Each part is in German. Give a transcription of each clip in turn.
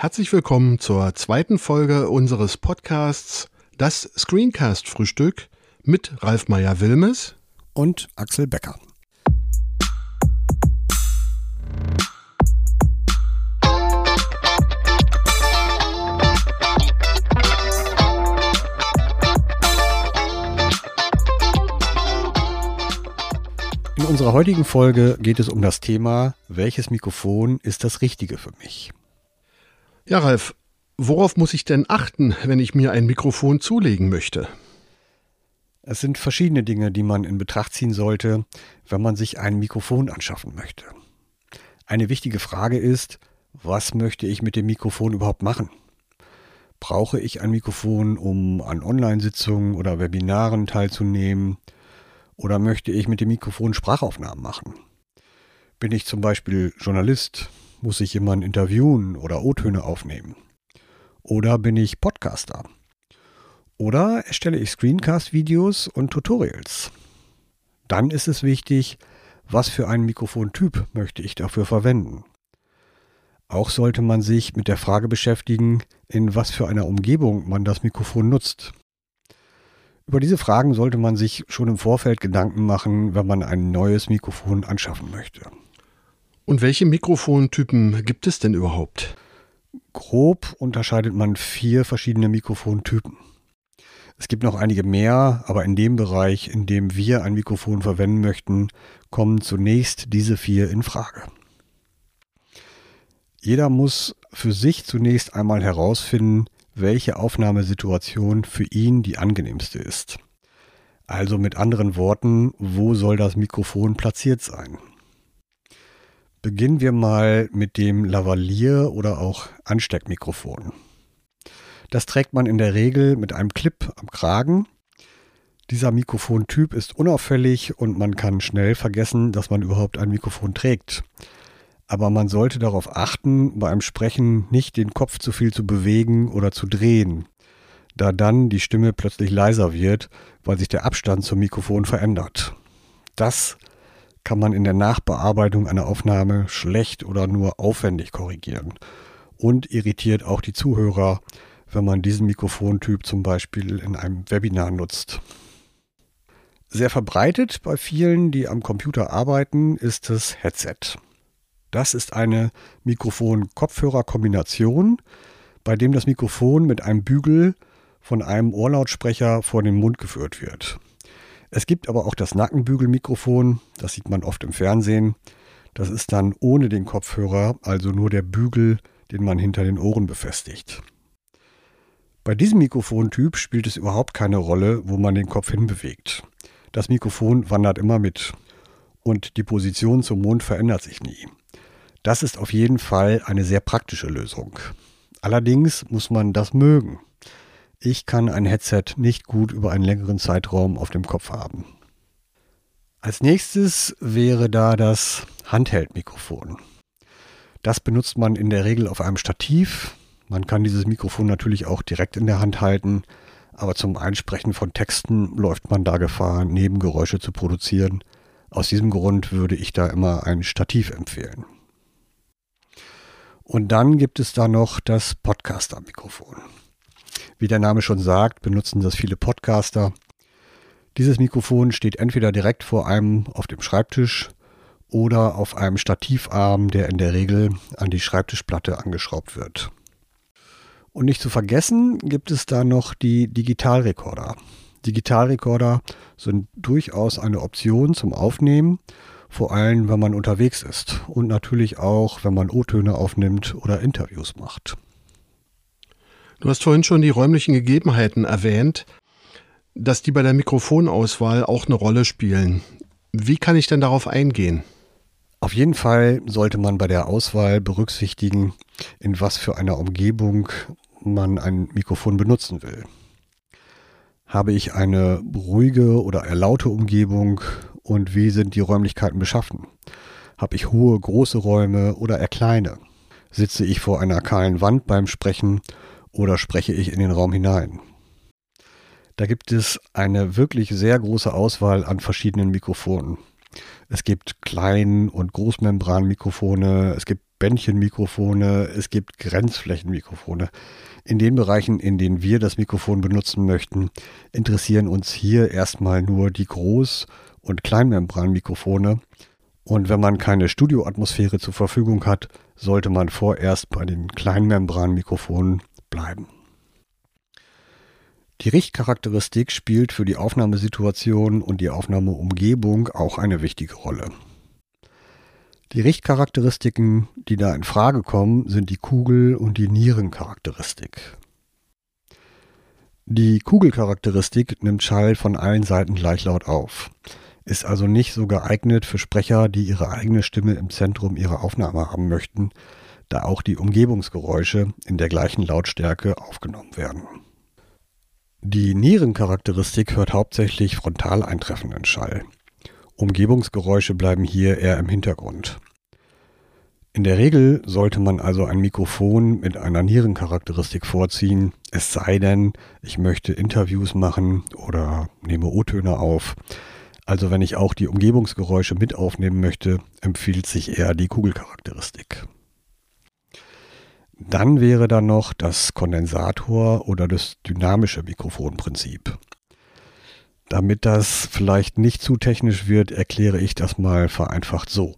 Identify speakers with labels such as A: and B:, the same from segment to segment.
A: Herzlich willkommen zur zweiten Folge unseres Podcasts Das Screencast Frühstück mit Ralf Meyer-Wilmes
B: und Axel Becker. In unserer heutigen Folge geht es um das Thema, welches Mikrofon ist das Richtige für mich?
A: Ja, Ralf, worauf muss ich denn achten, wenn ich mir ein Mikrofon zulegen möchte?
B: Es sind verschiedene Dinge, die man in Betracht ziehen sollte, wenn man sich ein Mikrofon anschaffen möchte. Eine wichtige Frage ist, was möchte ich mit dem Mikrofon überhaupt machen? Brauche ich ein Mikrofon, um an Online-Sitzungen oder Webinaren teilzunehmen? Oder möchte ich mit dem Mikrofon Sprachaufnahmen machen? Bin ich zum Beispiel Journalist, muss ich jemanden interviewen oder O-Töne aufnehmen? Oder bin ich Podcaster? Oder erstelle ich Screencast-Videos und Tutorials? Dann ist es wichtig, was für einen Mikrofontyp möchte ich dafür verwenden. Auch sollte man sich mit der Frage beschäftigen, in was für einer Umgebung man das Mikrofon nutzt. Über diese Fragen sollte man sich schon im Vorfeld Gedanken machen, wenn man ein neues Mikrofon anschaffen möchte.
A: Und welche Mikrofontypen gibt es denn überhaupt?
B: Grob unterscheidet man vier verschiedene Mikrofontypen. Es gibt noch einige mehr, aber in dem Bereich, in dem wir ein Mikrofon verwenden möchten, kommen zunächst diese vier in Frage. Jeder muss für sich zunächst einmal herausfinden, welche Aufnahmesituation für ihn die angenehmste ist. Also mit anderen Worten, wo soll das Mikrofon platziert sein? Beginnen wir mal mit dem Lavalier oder auch Ansteckmikrofon. Das trägt man in der Regel mit einem Clip am Kragen. Dieser Mikrofontyp ist unauffällig und man kann schnell vergessen, dass man überhaupt ein Mikrofon trägt. Aber man sollte darauf achten, beim Sprechen nicht den Kopf zu viel zu bewegen oder zu drehen, da dann die Stimme plötzlich leiser wird, weil sich der Abstand zum Mikrofon verändert. Das kann man in der Nachbearbeitung einer Aufnahme schlecht oder nur aufwendig korrigieren und irritiert auch die Zuhörer, wenn man diesen Mikrofontyp zum Beispiel in einem Webinar nutzt. Sehr verbreitet bei vielen, die am Computer arbeiten, ist das Headset. Das ist eine Mikrofon-Kopfhörer-Kombination, bei dem das Mikrofon mit einem Bügel von einem Ohrlautsprecher vor den Mund geführt wird. Es gibt aber auch das Nackenbügelmikrofon, das sieht man oft im Fernsehen. Das ist dann ohne den Kopfhörer, also nur der Bügel, den man hinter den Ohren befestigt. Bei diesem Mikrofontyp spielt es überhaupt keine Rolle, wo man den Kopf hinbewegt. Das Mikrofon wandert immer mit und die Position zum Mond verändert sich nie. Das ist auf jeden Fall eine sehr praktische Lösung. Allerdings muss man das mögen. Ich kann ein Headset nicht gut über einen längeren Zeitraum auf dem Kopf haben. Als nächstes wäre da das Handheldmikrofon. Das benutzt man in der Regel auf einem Stativ. Man kann dieses Mikrofon natürlich auch direkt in der Hand halten, aber zum Einsprechen von Texten läuft man da Gefahr, Nebengeräusche zu produzieren. Aus diesem Grund würde ich da immer ein Stativ empfehlen. Und dann gibt es da noch das Podcaster-Mikrofon. Wie der Name schon sagt, benutzen das viele Podcaster. Dieses Mikrofon steht entweder direkt vor einem auf dem Schreibtisch oder auf einem Stativarm, der in der Regel an die Schreibtischplatte angeschraubt wird. Und nicht zu vergessen gibt es da noch die Digitalrekorder. Digitalrekorder sind durchaus eine Option zum Aufnehmen, vor allem wenn man unterwegs ist und natürlich auch, wenn man O-Töne aufnimmt oder Interviews macht.
A: Du hast vorhin schon die räumlichen Gegebenheiten erwähnt, dass die bei der Mikrofonauswahl auch eine Rolle spielen. Wie kann ich denn darauf eingehen?
B: Auf jeden Fall sollte man bei der Auswahl berücksichtigen, in was für einer Umgebung man ein Mikrofon benutzen will. Habe ich eine ruhige oder eher laute Umgebung und wie sind die Räumlichkeiten beschaffen? Habe ich hohe, große Räume oder eher kleine? Sitze ich vor einer kahlen Wand beim Sprechen oder spreche ich in den Raum hinein? Da gibt es eine wirklich sehr große Auswahl an verschiedenen Mikrofonen. Es gibt Klein- und Großmembranmikrofone, es gibt Bändchenmikrofone, es gibt Grenzflächenmikrofone. In den Bereichen, in denen wir das Mikrofon benutzen möchten, interessieren uns hier erstmal nur die Groß- und Kleinmembranmikrofone. Und wenn man keine Studioatmosphäre zur Verfügung hat, sollte man vorerst bei den Kleinmembranmikrofonen bleiben. Die Richtcharakteristik spielt für die Aufnahmesituation und die Aufnahmeumgebung auch eine wichtige Rolle. Die Richtcharakteristiken, die da in Frage kommen, sind die Kugel- und die Nierencharakteristik. Die Kugelcharakteristik nimmt Schall von allen Seiten gleich laut auf, ist also nicht so geeignet für Sprecher, die ihre eigene Stimme im Zentrum ihrer Aufnahme haben möchten, da auch die Umgebungsgeräusche in der gleichen Lautstärke aufgenommen werden. Die Nierencharakteristik hört hauptsächlich frontal eintreffenden Schall. Umgebungsgeräusche bleiben hier eher im Hintergrund. In der Regel sollte man also ein Mikrofon mit einer Nierencharakteristik vorziehen, es sei denn, ich möchte Interviews machen oder nehme O-Töne auf. Also wenn ich auch die Umgebungsgeräusche mit aufnehmen möchte, empfiehlt sich eher die Kugelcharakteristik. Dann wäre da noch das Kondensator oder das dynamische Mikrofonprinzip. Damit das vielleicht nicht zu technisch wird, erkläre ich das mal vereinfacht so.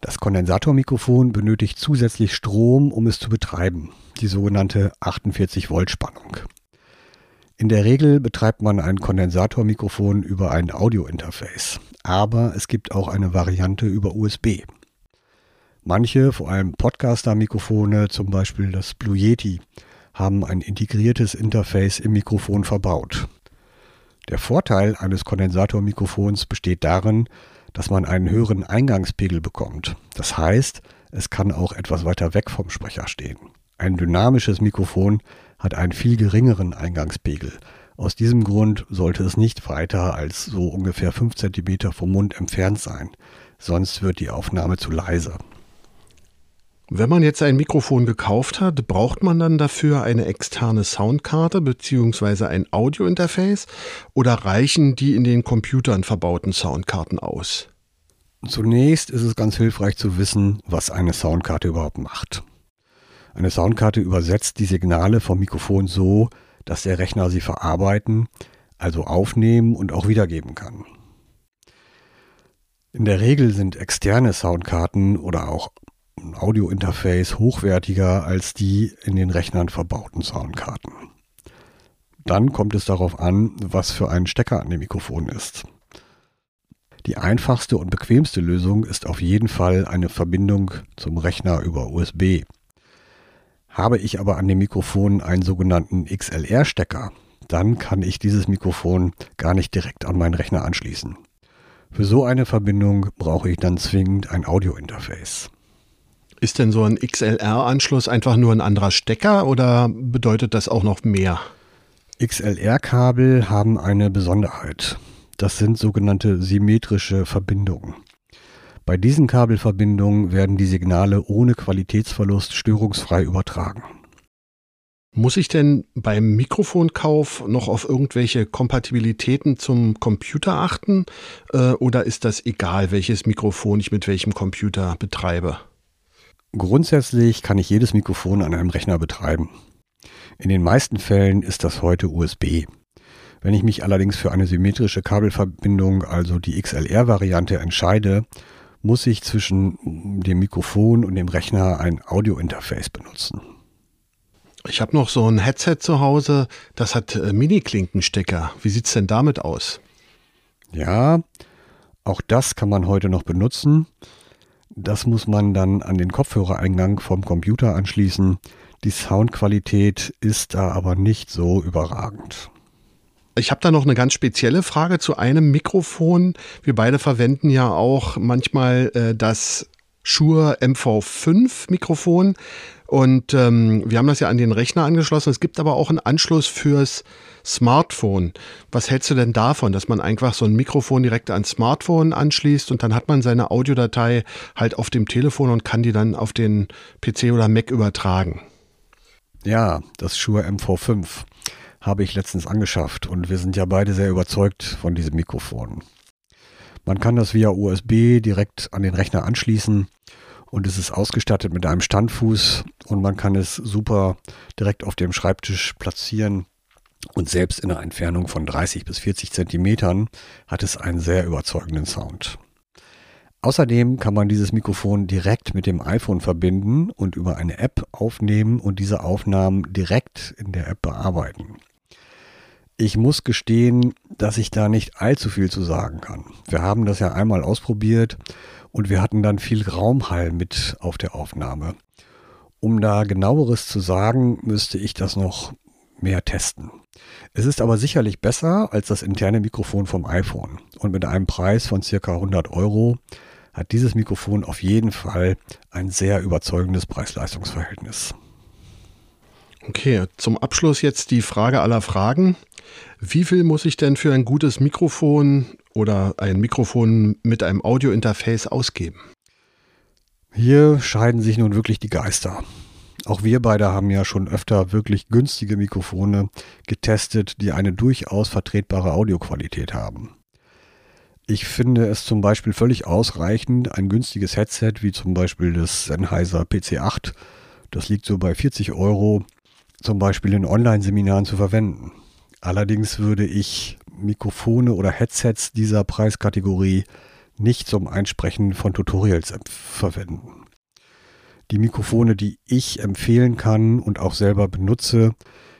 B: Das Kondensatormikrofon benötigt zusätzlich Strom, um es zu betreiben, die sogenannte 48 Volt Spannung. In der Regel betreibt man ein Kondensatormikrofon über ein Audiointerface, aber es gibt auch eine Variante über USB. Manche, vor allem Podcaster-Mikrofone, zum Beispiel das Blue Yeti, haben ein integriertes Interface im Mikrofon verbaut. Der Vorteil eines Kondensatormikrofons besteht darin, dass man einen höheren Eingangspegel bekommt. Das heißt, es kann auch etwas weiter weg vom Sprecher stehen. Ein dynamisches Mikrofon hat einen viel geringeren Eingangspegel. Aus diesem Grund sollte es nicht weiter als so ungefähr 5 cm vom Mund entfernt sein, sonst wird die Aufnahme zu leise.
A: Wenn man jetzt ein Mikrofon gekauft hat, braucht man dann dafür eine externe Soundkarte bzw. ein Audiointerface oder reichen die in den Computern verbauten Soundkarten aus?
B: Zunächst ist es ganz hilfreich zu wissen, was eine Soundkarte überhaupt macht. Eine Soundkarte übersetzt die Signale vom Mikrofon so, dass der Rechner sie verarbeiten, also aufnehmen und auch wiedergeben kann. In der Regel sind externe Soundkarten oder auch Audiointerface hochwertiger als die in den Rechnern verbauten Soundkarten. Dann kommt es darauf an, was für ein Stecker an dem Mikrofon ist. Die einfachste und bequemste Lösung ist auf jeden Fall eine Verbindung zum Rechner über USB. Habe ich aber an dem Mikrofon einen sogenannten XLR-Stecker, dann kann ich dieses Mikrofon gar nicht direkt an meinen Rechner anschließen. Für so eine Verbindung brauche ich dann zwingend ein Audiointerface.
A: Ist denn so ein XLR-Anschluss einfach nur ein anderer Stecker oder bedeutet das auch noch mehr?
B: XLR-Kabel haben eine Besonderheit. Das sind sogenannte symmetrische Verbindungen. Bei diesen Kabelverbindungen werden die Signale ohne Qualitätsverlust störungsfrei übertragen.
A: Muss ich denn beim Mikrofonkauf noch auf irgendwelche Kompatibilitäten zum Computer achten? Äh, oder ist das egal, welches Mikrofon ich mit welchem Computer betreibe?
B: Grundsätzlich kann ich jedes Mikrofon an einem Rechner betreiben. In den meisten Fällen ist das heute USB. Wenn ich mich allerdings für eine symmetrische Kabelverbindung, also die XLR-Variante, entscheide, muss ich zwischen dem Mikrofon und dem Rechner ein Audiointerface benutzen.
A: Ich habe noch so ein Headset zu Hause, das hat äh, Mini-Klinkenstecker. Wie sieht es denn damit aus?
B: Ja, auch das kann man heute noch benutzen. Das muss man dann an den Kopfhörereingang vom Computer anschließen. Die Soundqualität ist da aber nicht so überragend.
A: Ich habe da noch eine ganz spezielle Frage zu einem Mikrofon. Wir beide verwenden ja auch manchmal äh, das Shure MV5 Mikrofon und ähm, wir haben das ja an den Rechner angeschlossen. Es gibt aber auch einen Anschluss fürs Smartphone. Was hältst du denn davon, dass man einfach so ein Mikrofon direkt ans Smartphone anschließt und dann hat man seine Audiodatei halt auf dem Telefon und kann die dann auf den PC oder Mac übertragen?
B: Ja, das Shure MV5 habe ich letztens angeschafft und wir sind ja beide sehr überzeugt von diesem Mikrofon. Man kann das via USB direkt an den Rechner anschließen und es ist ausgestattet mit einem Standfuß und man kann es super direkt auf dem Schreibtisch platzieren. Und selbst in einer Entfernung von 30 bis 40 Zentimetern hat es einen sehr überzeugenden Sound. Außerdem kann man dieses Mikrofon direkt mit dem iPhone verbinden und über eine App aufnehmen und diese Aufnahmen direkt in der App bearbeiten. Ich muss gestehen, dass ich da nicht allzu viel zu sagen kann. Wir haben das ja einmal ausprobiert und wir hatten dann viel Raumhall mit auf der Aufnahme. Um da genaueres zu sagen, müsste ich das noch mehr testen. Es ist aber sicherlich besser als das interne Mikrofon vom iPhone. Und mit einem Preis von circa 100 Euro hat dieses Mikrofon auf jeden Fall ein sehr überzeugendes Preis-Leistungs-Verhältnis.
A: Okay, zum Abschluss jetzt die Frage aller Fragen. Wie viel muss ich denn für ein gutes Mikrofon oder ein Mikrofon mit einem Audiointerface ausgeben?
B: Hier scheiden sich nun wirklich die Geister. Auch wir beide haben ja schon öfter wirklich günstige Mikrofone getestet, die eine durchaus vertretbare Audioqualität haben. Ich finde es zum Beispiel völlig ausreichend, ein günstiges Headset wie zum Beispiel das Sennheiser PC8, das liegt so bei 40 Euro, zum Beispiel in Online-Seminaren zu verwenden. Allerdings würde ich Mikrofone oder Headsets dieser Preiskategorie nicht zum Einsprechen von Tutorials verwenden. Die Mikrofone, die ich empfehlen kann und auch selber benutze,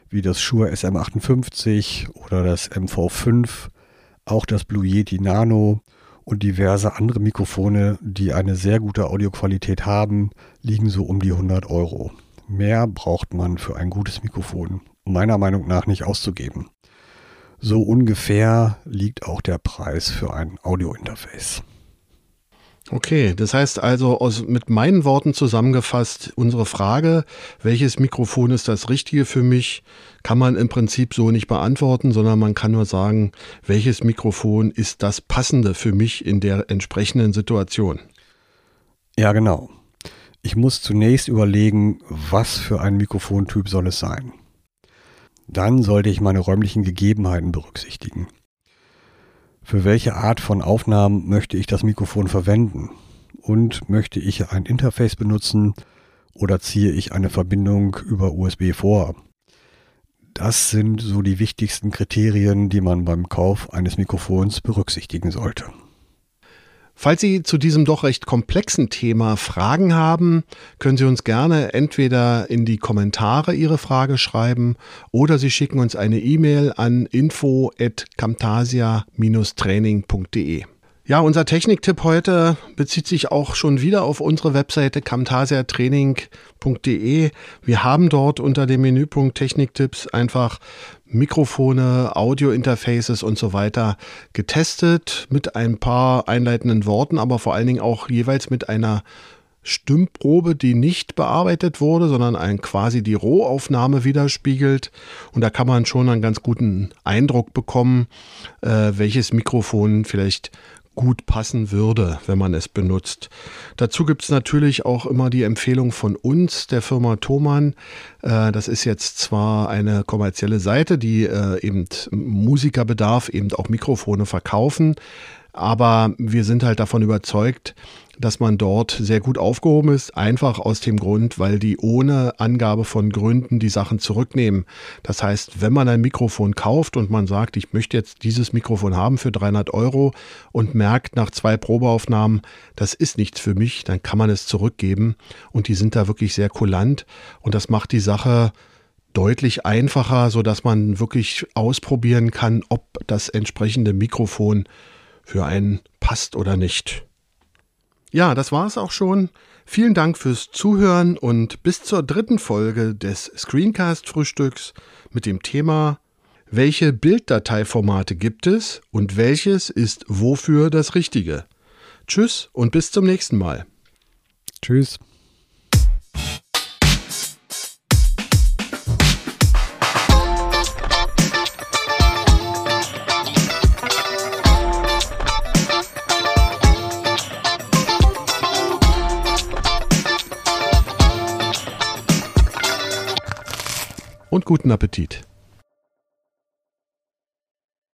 B: wie das Shure SM58 oder das MV5, auch das Blue Yeti Nano und diverse andere Mikrofone, die eine sehr gute Audioqualität haben, liegen so um die 100 Euro. Mehr braucht man für ein gutes Mikrofon meiner Meinung nach nicht auszugeben. So ungefähr liegt auch der Preis für ein Audiointerface.
A: Okay, das heißt also aus, mit meinen Worten zusammengefasst, unsere Frage, welches Mikrofon ist das Richtige für mich, kann man im Prinzip so nicht beantworten, sondern man kann nur sagen, welches Mikrofon ist das Passende für mich in der entsprechenden Situation.
B: Ja, genau. Ich muss zunächst überlegen, was für ein Mikrofontyp soll es sein. Dann sollte ich meine räumlichen Gegebenheiten berücksichtigen. Für welche Art von Aufnahmen möchte ich das Mikrofon verwenden? Und möchte ich ein Interface benutzen oder ziehe ich eine Verbindung über USB vor? Das sind so die wichtigsten Kriterien, die man beim Kauf eines Mikrofons berücksichtigen sollte.
A: Falls Sie zu diesem doch recht komplexen Thema Fragen haben, können Sie uns gerne entweder in die Kommentare Ihre Frage schreiben oder Sie schicken uns eine E-Mail an info@camtasia-training.de. Ja, unser Techniktipp heute bezieht sich auch schon wieder auf unsere Webseite camtasiatraining.de. Wir haben dort unter dem Menüpunkt Techniktipps einfach Mikrofone, Audio-Interfaces und so weiter getestet mit ein paar einleitenden Worten, aber vor allen Dingen auch jeweils mit einer Stimmprobe, die nicht bearbeitet wurde, sondern ein quasi die Rohaufnahme widerspiegelt. Und da kann man schon einen ganz guten Eindruck bekommen, äh, welches Mikrofon vielleicht gut passen würde, wenn man es benutzt. Dazu gibt es natürlich auch immer die Empfehlung von uns, der Firma Thomann. Äh, das ist jetzt zwar eine kommerzielle Seite, die äh, eben Musikerbedarf, eben auch Mikrofone verkaufen, aber wir sind halt davon überzeugt, dass man dort sehr gut aufgehoben ist, einfach aus dem Grund, weil die ohne Angabe von Gründen die Sachen zurücknehmen. Das heißt, wenn man ein Mikrofon kauft und man sagt, ich möchte jetzt dieses Mikrofon haben für 300 Euro und merkt nach zwei Probeaufnahmen, das ist nichts für mich, dann kann man es zurückgeben und die sind da wirklich sehr kulant und das macht die Sache deutlich einfacher, so dass man wirklich ausprobieren kann, ob das entsprechende Mikrofon für einen passt oder nicht. Ja, das war es auch schon. Vielen Dank fürs Zuhören und bis zur dritten Folge des Screencast-Frühstücks mit dem Thema Welche Bilddateiformate gibt es und welches ist wofür das Richtige? Tschüss und bis zum nächsten Mal.
B: Tschüss.
A: Und guten Appetit.